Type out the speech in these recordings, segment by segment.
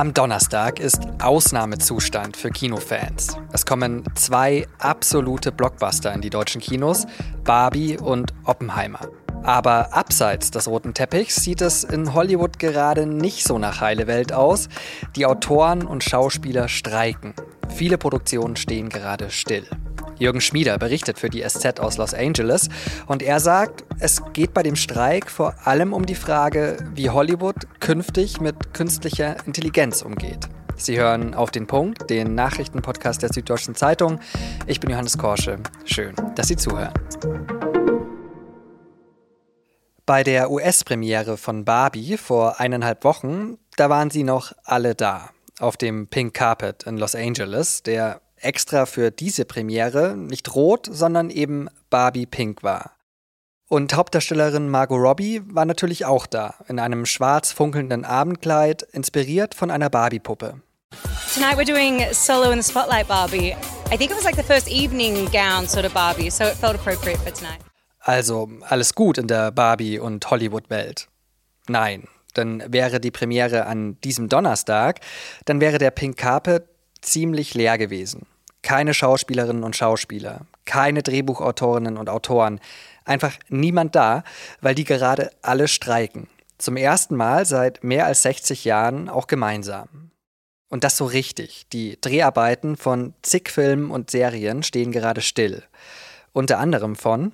Am Donnerstag ist Ausnahmezustand für Kinofans. Es kommen zwei absolute Blockbuster in die deutschen Kinos, Barbie und Oppenheimer. Aber abseits des roten Teppichs sieht es in Hollywood gerade nicht so nach heile Welt aus. Die Autoren und Schauspieler streiken. Viele Produktionen stehen gerade still. Jürgen Schmieder berichtet für die SZ aus Los Angeles und er sagt, es geht bei dem Streik vor allem um die Frage, wie Hollywood künftig mit künstlicher Intelligenz umgeht. Sie hören auf den Punkt, den Nachrichtenpodcast der Süddeutschen Zeitung. Ich bin Johannes Korsche. Schön, dass Sie zuhören. Bei der US-Premiere von Barbie vor eineinhalb Wochen, da waren sie noch alle da. Auf dem Pink Carpet in Los Angeles, der extra für diese Premiere nicht rot, sondern eben Barbie Pink war. Und Hauptdarstellerin Margot Robbie war natürlich auch da, in einem schwarz funkelnden Abendkleid, inspiriert von einer Barbie-Puppe. Tonight we're doing Solo in the Spotlight Barbie. I think it was like the first evening gown sort of Barbie, so it felt appropriate for tonight. Also alles gut in der Barbie- und Hollywood-Welt. Nein, denn wäre die Premiere an diesem Donnerstag, dann wäre der Pink Carpet ziemlich leer gewesen. Keine Schauspielerinnen und Schauspieler, keine Drehbuchautorinnen und Autoren, einfach niemand da, weil die gerade alle streiken. Zum ersten Mal seit mehr als 60 Jahren auch gemeinsam. Und das so richtig. Die Dreharbeiten von zig Filmen und Serien stehen gerade still. Unter anderem von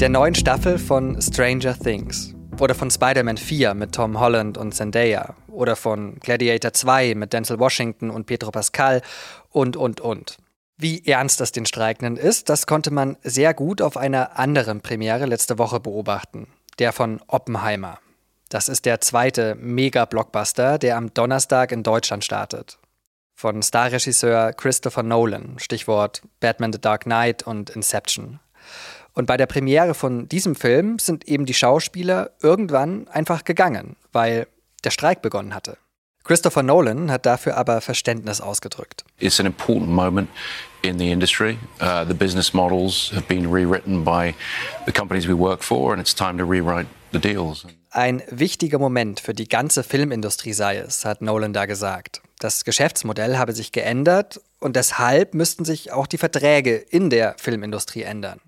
der neuen Staffel von Stranger Things. Oder von Spider-Man 4 mit Tom Holland und Zendaya. Oder von Gladiator 2 mit Denzel Washington und Pedro Pascal und, und, und. Wie ernst das den Streikenden ist, das konnte man sehr gut auf einer anderen Premiere letzte Woche beobachten. Der von Oppenheimer. Das ist der zweite Mega-Blockbuster, der am Donnerstag in Deutschland startet. Von Starregisseur Christopher Nolan, Stichwort Batman The Dark Knight und Inception. Und bei der Premiere von diesem Film sind eben die Schauspieler irgendwann einfach gegangen, weil der Streik begonnen hatte. Christopher Nolan hat dafür aber Verständnis ausgedrückt. It's an important moment in the industry. Uh, the business models have been rewritten by the companies we work for and it's time to rewrite the deals. Ein wichtiger Moment für die ganze Filmindustrie sei es, hat Nolan da gesagt. Das Geschäftsmodell habe sich geändert und deshalb müssten sich auch die Verträge in der Filmindustrie ändern.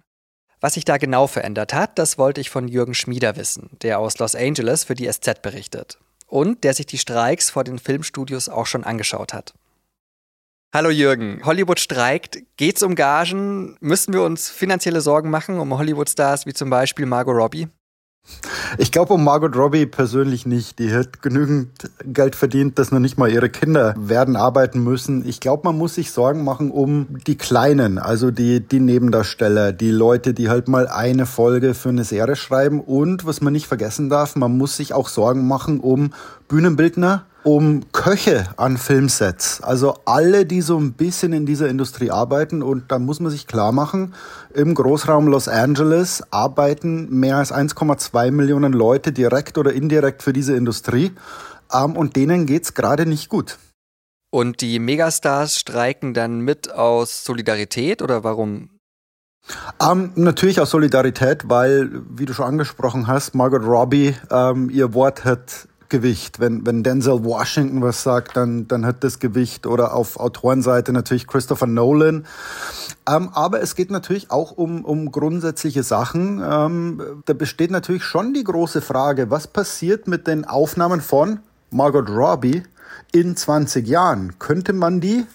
Was sich da genau verändert hat, das wollte ich von Jürgen Schmieder wissen, der aus Los Angeles für die SZ berichtet und der sich die Streiks vor den Filmstudios auch schon angeschaut hat. Hallo Jürgen, Hollywood streikt. Geht's um Gagen? Müssen wir uns finanzielle Sorgen machen um Hollywood-Stars wie zum Beispiel Margot Robbie? Ich glaube um Margot Robbie persönlich nicht. Die hat genügend Geld verdient, dass noch nicht mal ihre Kinder werden arbeiten müssen. Ich glaube, man muss sich Sorgen machen um die Kleinen, also die, die Nebendarsteller, die Leute, die halt mal eine Folge für eine Serie schreiben. Und was man nicht vergessen darf, man muss sich auch Sorgen machen um Bühnenbildner, um Köche an Filmsets. Also alle, die so ein bisschen in dieser Industrie arbeiten. Und da muss man sich klar machen, im Großraum Los Angeles arbeiten mehr als 1,2 Millionen Leute direkt oder indirekt für diese Industrie. Ähm, und denen geht's gerade nicht gut. Und die Megastars streiken dann mit aus Solidarität oder warum? Ähm, natürlich aus Solidarität, weil, wie du schon angesprochen hast, Margot Robbie ähm, ihr Wort hat Gewicht. Wenn, wenn Denzel Washington was sagt, dann, dann hat das Gewicht. Oder auf Autorenseite natürlich Christopher Nolan. Ähm, aber es geht natürlich auch um, um grundsätzliche Sachen. Ähm, da besteht natürlich schon die große Frage, was passiert mit den Aufnahmen von Margot Robbie in 20 Jahren? Könnte man die,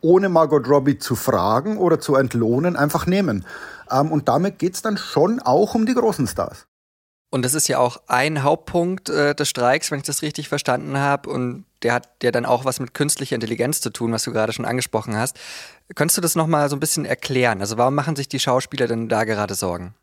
ohne Margot Robbie zu fragen oder zu entlohnen, einfach nehmen? Ähm, und damit geht's dann schon auch um die großen Stars. Und das ist ja auch ein Hauptpunkt äh, des Streiks, wenn ich das richtig verstanden habe. Und der hat ja dann auch was mit künstlicher Intelligenz zu tun, was du gerade schon angesprochen hast. Könntest du das nochmal so ein bisschen erklären? Also warum machen sich die Schauspieler denn da gerade Sorgen?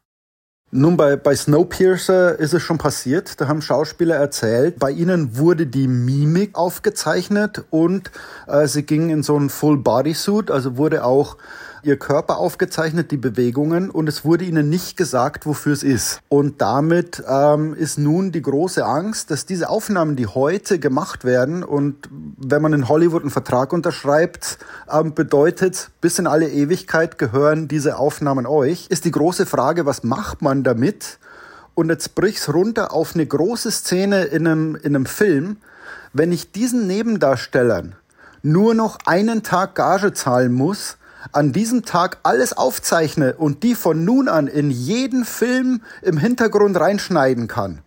Nun, bei, bei Snowpiercer ist es schon passiert. Da haben Schauspieler erzählt, bei ihnen wurde die Mimik aufgezeichnet und äh, sie gingen in so einen Full-Body-Suit, also wurde auch ihr Körper aufgezeichnet, die Bewegungen und es wurde ihnen nicht gesagt, wofür es ist. Und damit ähm, ist nun die große Angst, dass diese Aufnahmen, die heute gemacht werden und wenn man in Hollywood einen Vertrag unterschreibt, ähm, bedeutet, bis in alle Ewigkeit gehören diese Aufnahmen euch, ist die große Frage, was macht man damit? Und jetzt brich's runter auf eine große Szene in einem, in einem Film. Wenn ich diesen Nebendarstellern nur noch einen Tag Gage zahlen muss, an diesem Tag alles aufzeichne und die von nun an in jeden Film im Hintergrund reinschneiden kann,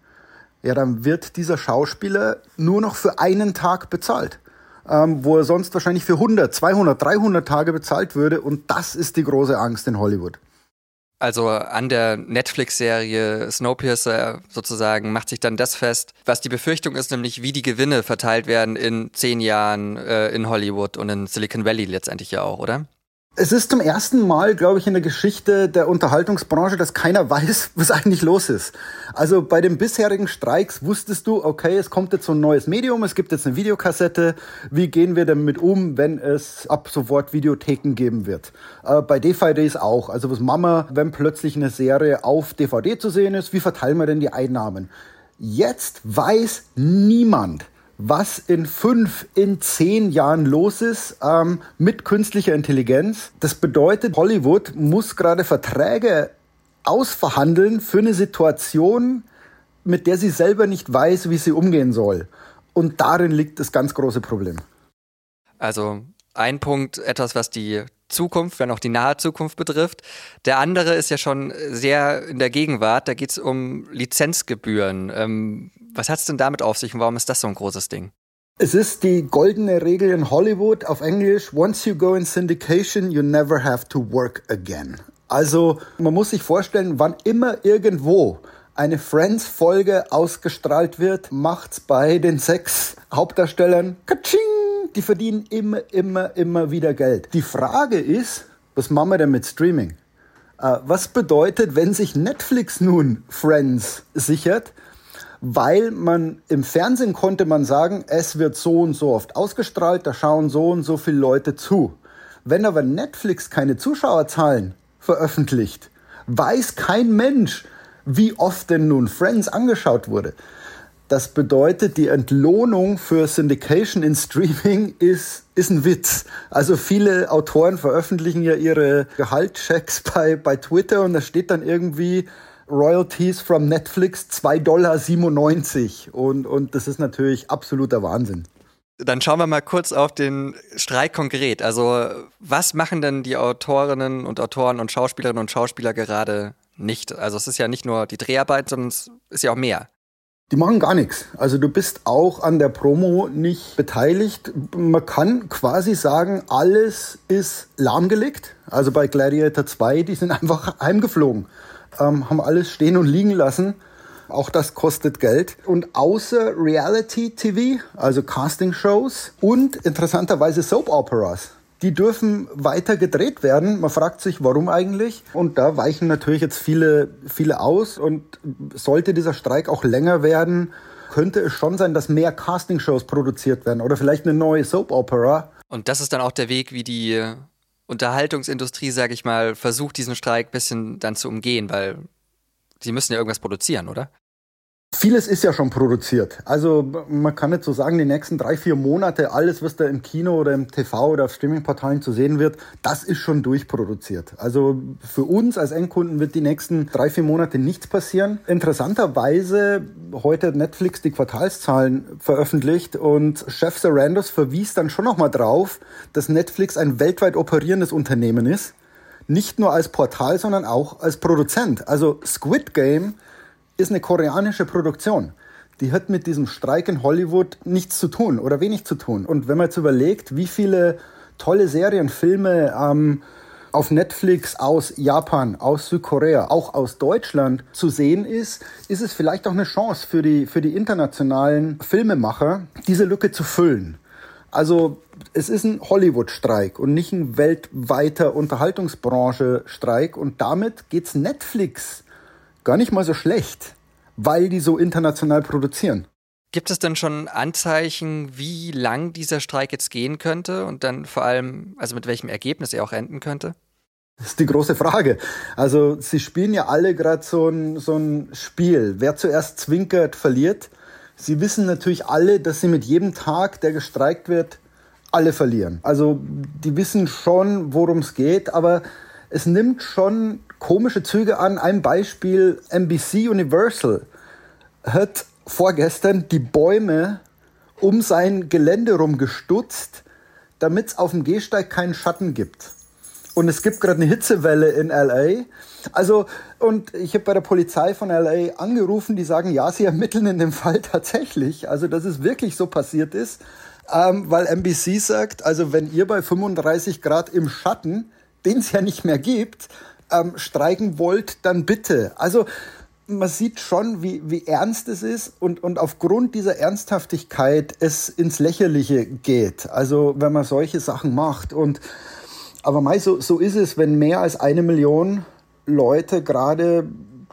ja, dann wird dieser Schauspieler nur noch für einen Tag bezahlt, ähm, wo er sonst wahrscheinlich für 100, 200, 300 Tage bezahlt würde. Und das ist die große Angst in Hollywood. Also an der Netflix-Serie Snowpiercer sozusagen macht sich dann das fest, was die Befürchtung ist, nämlich wie die Gewinne verteilt werden in zehn Jahren äh, in Hollywood und in Silicon Valley letztendlich ja auch, oder? Es ist zum ersten Mal, glaube ich, in der Geschichte der Unterhaltungsbranche, dass keiner weiß, was eigentlich los ist. Also bei den bisherigen Streiks wusstest du, okay, es kommt jetzt so ein neues Medium, es gibt jetzt eine Videokassette. Wie gehen wir damit um, wenn es ab sofort Videotheken geben wird? Äh, bei DVDs auch. Also was Mama, wenn plötzlich eine Serie auf DVD zu sehen ist, wie verteilen wir denn die Einnahmen? Jetzt weiß niemand, was in fünf, in zehn Jahren los ist ähm, mit künstlicher Intelligenz. Das bedeutet, Hollywood muss gerade Verträge ausverhandeln für eine Situation, mit der sie selber nicht weiß, wie sie umgehen soll. Und darin liegt das ganz große Problem. Also ein Punkt, etwas, was die Zukunft, wenn auch die nahe Zukunft betrifft. Der andere ist ja schon sehr in der Gegenwart. Da geht es um Lizenzgebühren. Ähm, was hat es denn damit auf sich und warum ist das so ein großes Ding? Es ist die goldene Regel in Hollywood auf Englisch. Once you go in syndication, you never have to work again. Also man muss sich vorstellen, wann immer irgendwo eine Friends-Folge ausgestrahlt wird, macht's bei den sechs Hauptdarstellern Katsching! Die verdienen immer, immer, immer wieder Geld. Die Frage ist, was machen wir denn mit Streaming? Äh, was bedeutet, wenn sich Netflix nun Friends sichert? weil man im Fernsehen konnte man sagen, es wird so und so oft ausgestrahlt, da schauen so und so viele Leute zu. Wenn aber Netflix keine Zuschauerzahlen veröffentlicht, weiß kein Mensch, wie oft denn nun Friends angeschaut wurde. Das bedeutet, die Entlohnung für Syndication in Streaming ist, ist ein Witz. Also viele Autoren veröffentlichen ja ihre Gehaltschecks bei, bei Twitter und da steht dann irgendwie Royalties from Netflix 2,97 Dollar. Und, und das ist natürlich absoluter Wahnsinn. Dann schauen wir mal kurz auf den Streik konkret. Also, was machen denn die Autorinnen und Autoren und Schauspielerinnen und Schauspieler gerade nicht? Also, es ist ja nicht nur die Dreharbeit, sondern es ist ja auch mehr. Die machen gar nichts. Also du bist auch an der Promo nicht beteiligt. Man kann quasi sagen, alles ist lahmgelegt. Also bei Gladiator 2, die sind einfach heimgeflogen ähm, haben alles stehen und liegen lassen. Auch das kostet Geld. Und außer Reality TV, also Casting-Shows und interessanterweise Soap-Operas, die dürfen weiter gedreht werden. Man fragt sich, warum eigentlich? Und da weichen natürlich jetzt viele, viele aus. Und sollte dieser Streik auch länger werden, könnte es schon sein, dass mehr Casting-Shows produziert werden oder vielleicht eine neue Soap-Opera. Und das ist dann auch der Weg, wie die Unterhaltungsindustrie, sage ich mal, versucht, diesen Streik ein bisschen dann zu umgehen, weil sie müssen ja irgendwas produzieren, oder? Vieles ist ja schon produziert. Also man kann nicht so sagen, die nächsten drei, vier Monate, alles, was da im Kino oder im TV oder auf Streamingportalen zu sehen wird, das ist schon durchproduziert. Also für uns als Endkunden wird die nächsten drei, vier Monate nichts passieren. Interessanterweise, heute hat Netflix die Quartalszahlen veröffentlicht und Chef Sarandos verwies dann schon nochmal drauf, dass Netflix ein weltweit operierendes Unternehmen ist. Nicht nur als Portal, sondern auch als Produzent. Also Squid Game ist eine koreanische Produktion. Die hat mit diesem Streik in Hollywood nichts zu tun oder wenig zu tun. Und wenn man jetzt überlegt, wie viele tolle Serien, Filme ähm, auf Netflix aus Japan, aus Südkorea, auch aus Deutschland zu sehen ist, ist es vielleicht auch eine Chance für die, für die internationalen Filmemacher, diese Lücke zu füllen. Also es ist ein Hollywood-Streik und nicht ein weltweiter Unterhaltungsbranche-Streik und damit geht's Netflix gar nicht mal so schlecht, weil die so international produzieren. Gibt es denn schon Anzeichen, wie lang dieser Streik jetzt gehen könnte und dann vor allem, also mit welchem Ergebnis er auch enden könnte? Das ist die große Frage. Also sie spielen ja alle gerade so ein, so ein Spiel. Wer zuerst zwinkert, verliert. Sie wissen natürlich alle, dass sie mit jedem Tag, der gestreikt wird, alle verlieren. Also die wissen schon, worum es geht, aber es nimmt schon komische Züge an. Ein Beispiel, NBC Universal hat vorgestern die Bäume um sein Gelände rum gestutzt, damit es auf dem Gehsteig keinen Schatten gibt. Und es gibt gerade eine Hitzewelle in LA. Also, und ich habe bei der Polizei von LA angerufen, die sagen, ja, sie ermitteln in dem Fall tatsächlich. Also, dass es wirklich so passiert ist. Ähm, weil NBC sagt, also wenn ihr bei 35 Grad im Schatten, den es ja nicht mehr gibt, ähm, streiken wollt, dann bitte. Also man sieht schon, wie, wie ernst es ist und, und aufgrund dieser Ernsthaftigkeit es ins Lächerliche geht. Also wenn man solche Sachen macht und aber mei, so, so ist es, wenn mehr als eine Million Leute gerade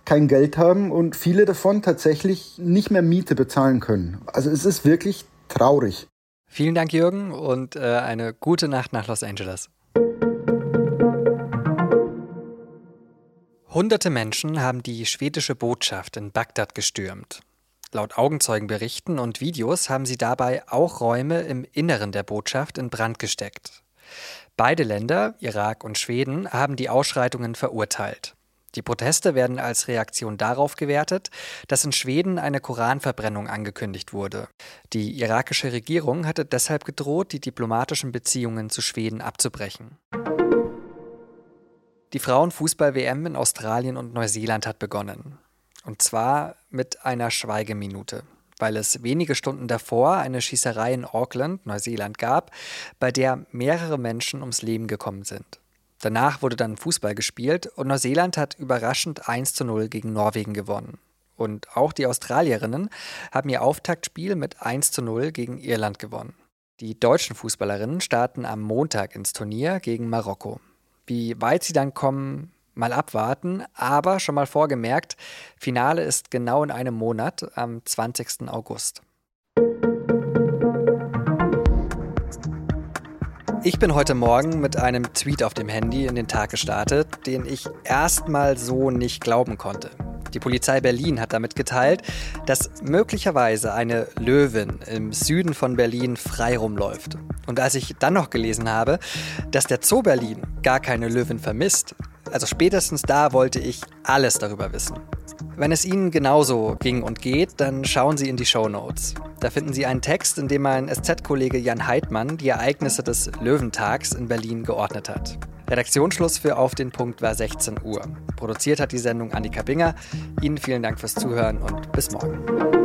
kein Geld haben und viele davon tatsächlich nicht mehr Miete bezahlen können. Also es ist wirklich traurig. Vielen Dank, Jürgen, und äh, eine gute Nacht nach Los Angeles. Hunderte Menschen haben die schwedische Botschaft in Bagdad gestürmt. Laut Augenzeugenberichten und Videos haben sie dabei auch Räume im Inneren der Botschaft in Brand gesteckt. Beide Länder, Irak und Schweden, haben die Ausschreitungen verurteilt. Die Proteste werden als Reaktion darauf gewertet, dass in Schweden eine Koranverbrennung angekündigt wurde. Die irakische Regierung hatte deshalb gedroht, die diplomatischen Beziehungen zu Schweden abzubrechen. Die Frauenfußball-WM in Australien und Neuseeland hat begonnen. Und zwar mit einer Schweigeminute weil es wenige Stunden davor eine Schießerei in Auckland, Neuseeland, gab, bei der mehrere Menschen ums Leben gekommen sind. Danach wurde dann Fußball gespielt und Neuseeland hat überraschend 1 zu 0 gegen Norwegen gewonnen. Und auch die Australierinnen haben ihr Auftaktspiel mit 1 zu 0 gegen Irland gewonnen. Die deutschen Fußballerinnen starten am Montag ins Turnier gegen Marokko. Wie weit sie dann kommen, mal abwarten, aber schon mal vorgemerkt, Finale ist genau in einem Monat, am 20. August. Ich bin heute Morgen mit einem Tweet auf dem Handy in den Tag gestartet, den ich erstmal so nicht glauben konnte. Die Polizei Berlin hat damit geteilt, dass möglicherweise eine Löwin im Süden von Berlin frei rumläuft. Und als ich dann noch gelesen habe, dass der Zoo Berlin gar keine Löwin vermisst, also spätestens da wollte ich alles darüber wissen. Wenn es Ihnen genauso ging und geht, dann schauen Sie in die Show Notes. Da finden Sie einen Text, in dem mein SZ-Kollege Jan Heidmann die Ereignisse des Löwentags in Berlin geordnet hat. Redaktionsschluss für Auf den Punkt war 16 Uhr. Produziert hat die Sendung Annika Binger. Ihnen vielen Dank fürs Zuhören und bis morgen.